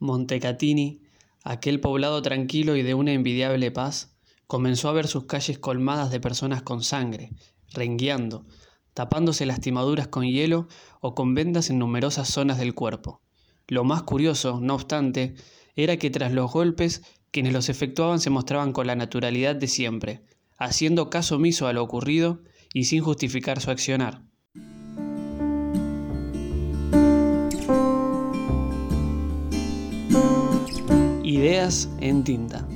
Montecatini, aquel poblado tranquilo y de una envidiable paz, comenzó a ver sus calles colmadas de personas con sangre, rengueando, tapándose lastimaduras con hielo o con vendas en numerosas zonas del cuerpo. Lo más curioso, no obstante, era que tras los golpes, quienes los efectuaban se mostraban con la naturalidad de siempre, haciendo caso omiso a lo ocurrido y sin justificar su accionar. Ideas en tinta.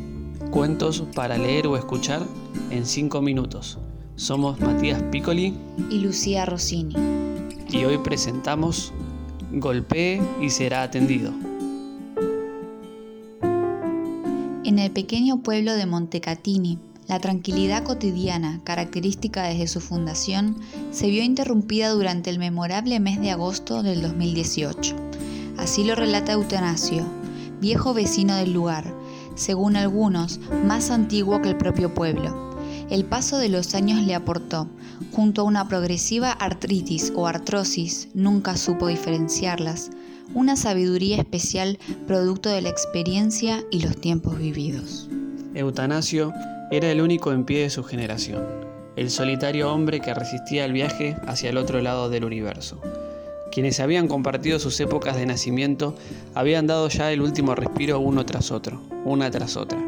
Cuentos para leer o escuchar en 5 minutos. Somos Matías Piccoli y Lucía Rossini. Y hoy presentamos Golpee y será atendido. En el pequeño pueblo de Montecatini, la tranquilidad cotidiana, característica desde su fundación, se vio interrumpida durante el memorable mes de agosto del 2018. Así lo relata Eutanasio, viejo vecino del lugar, según algunos, más antiguo que el propio pueblo. El paso de los años le aportó, junto a una progresiva artritis o artrosis, nunca supo diferenciarlas, una sabiduría especial producto de la experiencia y los tiempos vividos. Eutanasio era el único en pie de su generación, el solitario hombre que resistía el viaje hacia el otro lado del universo. Quienes habían compartido sus épocas de nacimiento habían dado ya el último respiro uno tras otro, una tras otra.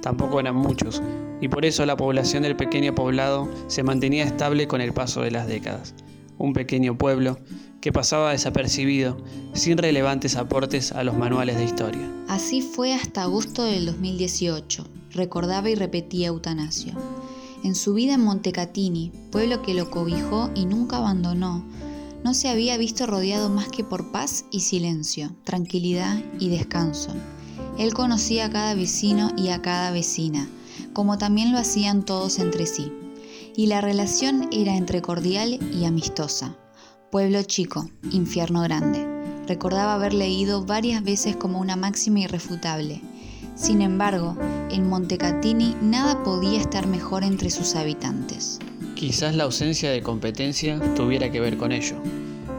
Tampoco eran muchos, y por eso la población del pequeño poblado se mantenía estable con el paso de las décadas. Un pequeño pueblo que pasaba desapercibido, sin relevantes aportes a los manuales de historia. Así fue hasta agosto del 2018, recordaba y repetía Eutanasio. En su vida en Montecatini, pueblo que lo cobijó y nunca abandonó, no se había visto rodeado más que por paz y silencio, tranquilidad y descanso. Él conocía a cada vecino y a cada vecina, como también lo hacían todos entre sí, y la relación era entre cordial y amistosa. Pueblo chico, infierno grande. Recordaba haber leído varias veces como una máxima irrefutable. Sin embargo, en Montecatini nada podía estar mejor entre sus habitantes. Quizás la ausencia de competencia tuviera que ver con ello.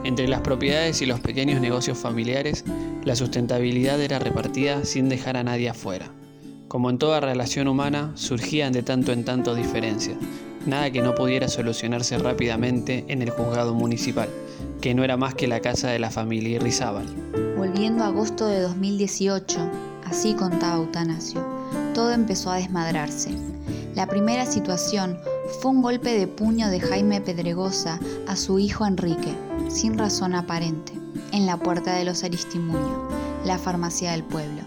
Entre las propiedades y los pequeños negocios familiares, la sustentabilidad era repartida sin dejar a nadie afuera. Como en toda relación humana, surgían de tanto en tanto diferencias, nada que no pudiera solucionarse rápidamente en el juzgado municipal, que no era más que la casa de la familia Irrizábal. Volviendo a agosto de 2018, así contaba Eutanasio, todo empezó a desmadrarse. La primera situación fue un golpe de puño de Jaime Pedregosa a su hijo Enrique, sin razón aparente, en la puerta de los Aristimuño, la farmacia del pueblo.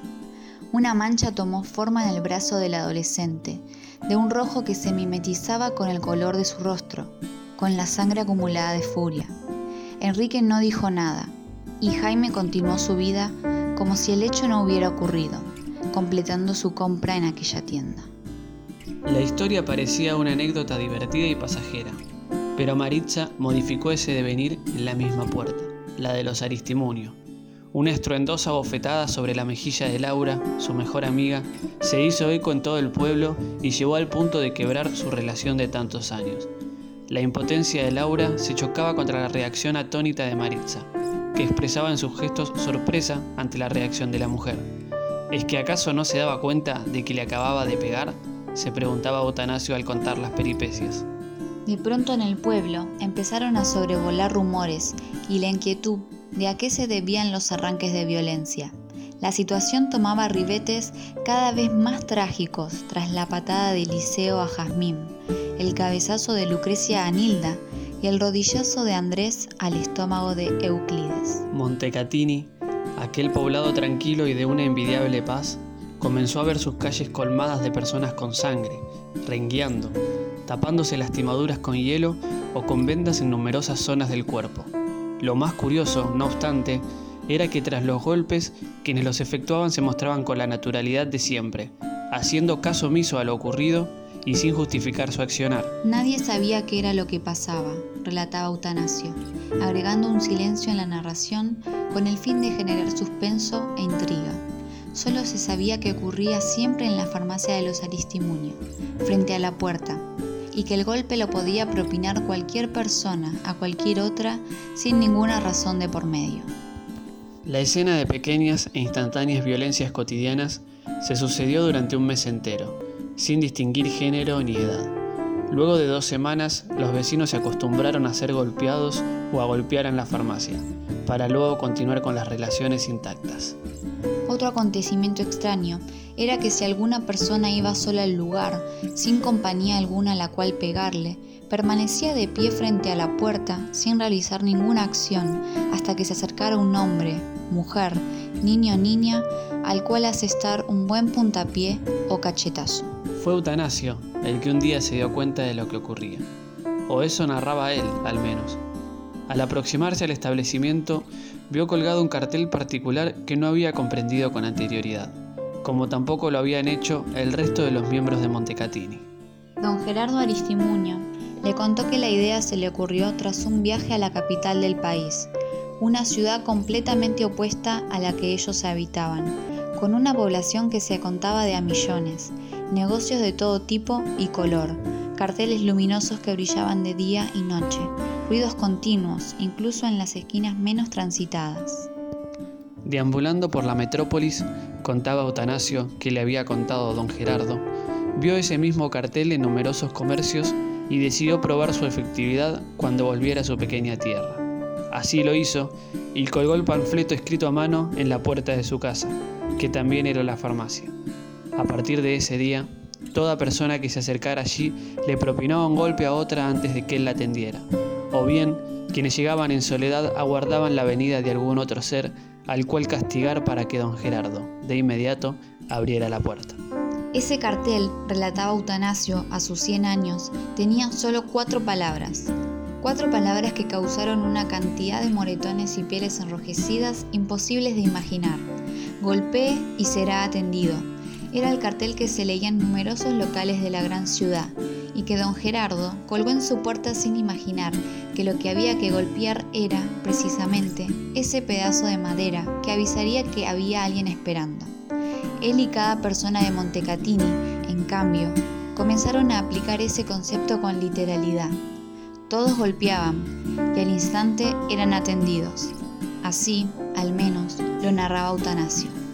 Una mancha tomó forma en el brazo del adolescente, de un rojo que se mimetizaba con el color de su rostro, con la sangre acumulada de furia. Enrique no dijo nada, y Jaime continuó su vida como si el hecho no hubiera ocurrido, completando su compra en aquella tienda. La historia parecía una anécdota divertida y pasajera, pero Maritza modificó ese devenir en la misma puerta, la de los Aristimunio. Una estruendosa bofetada sobre la mejilla de Laura, su mejor amiga, se hizo eco en todo el pueblo y llevó al punto de quebrar su relación de tantos años. La impotencia de Laura se chocaba contra la reacción atónita de Maritza, que expresaba en sus gestos sorpresa ante la reacción de la mujer. ¿Es que acaso no se daba cuenta de que le acababa de pegar? se preguntaba Botanasio al contar las peripecias. De pronto en el pueblo empezaron a sobrevolar rumores y la inquietud de a qué se debían los arranques de violencia. La situación tomaba ribetes cada vez más trágicos tras la patada de Liceo a Jazmín, el cabezazo de Lucrecia a Nilda y el rodillazo de Andrés al estómago de Euclides. Montecatini, aquel poblado tranquilo y de una envidiable paz, comenzó a ver sus calles colmadas de personas con sangre, rengueando, tapándose lastimaduras con hielo o con vendas en numerosas zonas del cuerpo. Lo más curioso, no obstante, era que tras los golpes, quienes los efectuaban se mostraban con la naturalidad de siempre, haciendo caso omiso a lo ocurrido y sin justificar su accionar. Nadie sabía qué era lo que pasaba, relataba Eutanasio, agregando un silencio en la narración con el fin de generar suspenso e intriga. Solo se sabía que ocurría siempre en la farmacia de los Aristimuño, frente a la puerta, y que el golpe lo podía propinar cualquier persona a cualquier otra sin ninguna razón de por medio. La escena de pequeñas e instantáneas violencias cotidianas se sucedió durante un mes entero, sin distinguir género ni edad. Luego de dos semanas, los vecinos se acostumbraron a ser golpeados o a golpear en la farmacia, para luego continuar con las relaciones intactas. Otro acontecimiento extraño era que si alguna persona iba sola al lugar, sin compañía alguna a la cual pegarle, permanecía de pie frente a la puerta sin realizar ninguna acción hasta que se acercara un hombre, mujer, niño o niña, al cual asestar un buen puntapié o cachetazo. Fue Eutanasio el que un día se dio cuenta de lo que ocurría, o eso narraba él, al menos. Al aproximarse al establecimiento, vio colgado un cartel particular que no había comprendido con anterioridad, como tampoco lo habían hecho el resto de los miembros de Montecatini. Don Gerardo Aristimuño le contó que la idea se le ocurrió tras un viaje a la capital del país, una ciudad completamente opuesta a la que ellos habitaban, con una población que se contaba de a millones, negocios de todo tipo y color, carteles luminosos que brillaban de día y noche, ruidos continuos, incluso en las esquinas menos transitadas. Deambulando por la metrópolis, contaba Eutanasio que le había contado don Gerardo, vio ese mismo cartel en numerosos comercios y decidió probar su efectividad cuando volviera a su pequeña tierra. Así lo hizo y colgó el panfleto escrito a mano en la puerta de su casa, que también era la farmacia. A partir de ese día, toda persona que se acercara allí le propinaba un golpe a otra antes de que él la atendiera, o bien quienes llegaban en soledad aguardaban la venida de algún otro ser al cual castigar para que don Gerardo, de inmediato, abriera la puerta. Ese cartel, relataba Eutanasio a sus 100 años, tenía solo cuatro palabras, Cuatro palabras que causaron una cantidad de moretones y pieles enrojecidas imposibles de imaginar. Golpee y será atendido. Era el cartel que se leía en numerosos locales de la gran ciudad y que don Gerardo colgó en su puerta sin imaginar que lo que había que golpear era, precisamente, ese pedazo de madera que avisaría que había alguien esperando. Él y cada persona de Montecatini, en cambio, comenzaron a aplicar ese concepto con literalidad. Todos golpeaban y al instante eran atendidos. Así, al menos, lo narraba Eutanasio.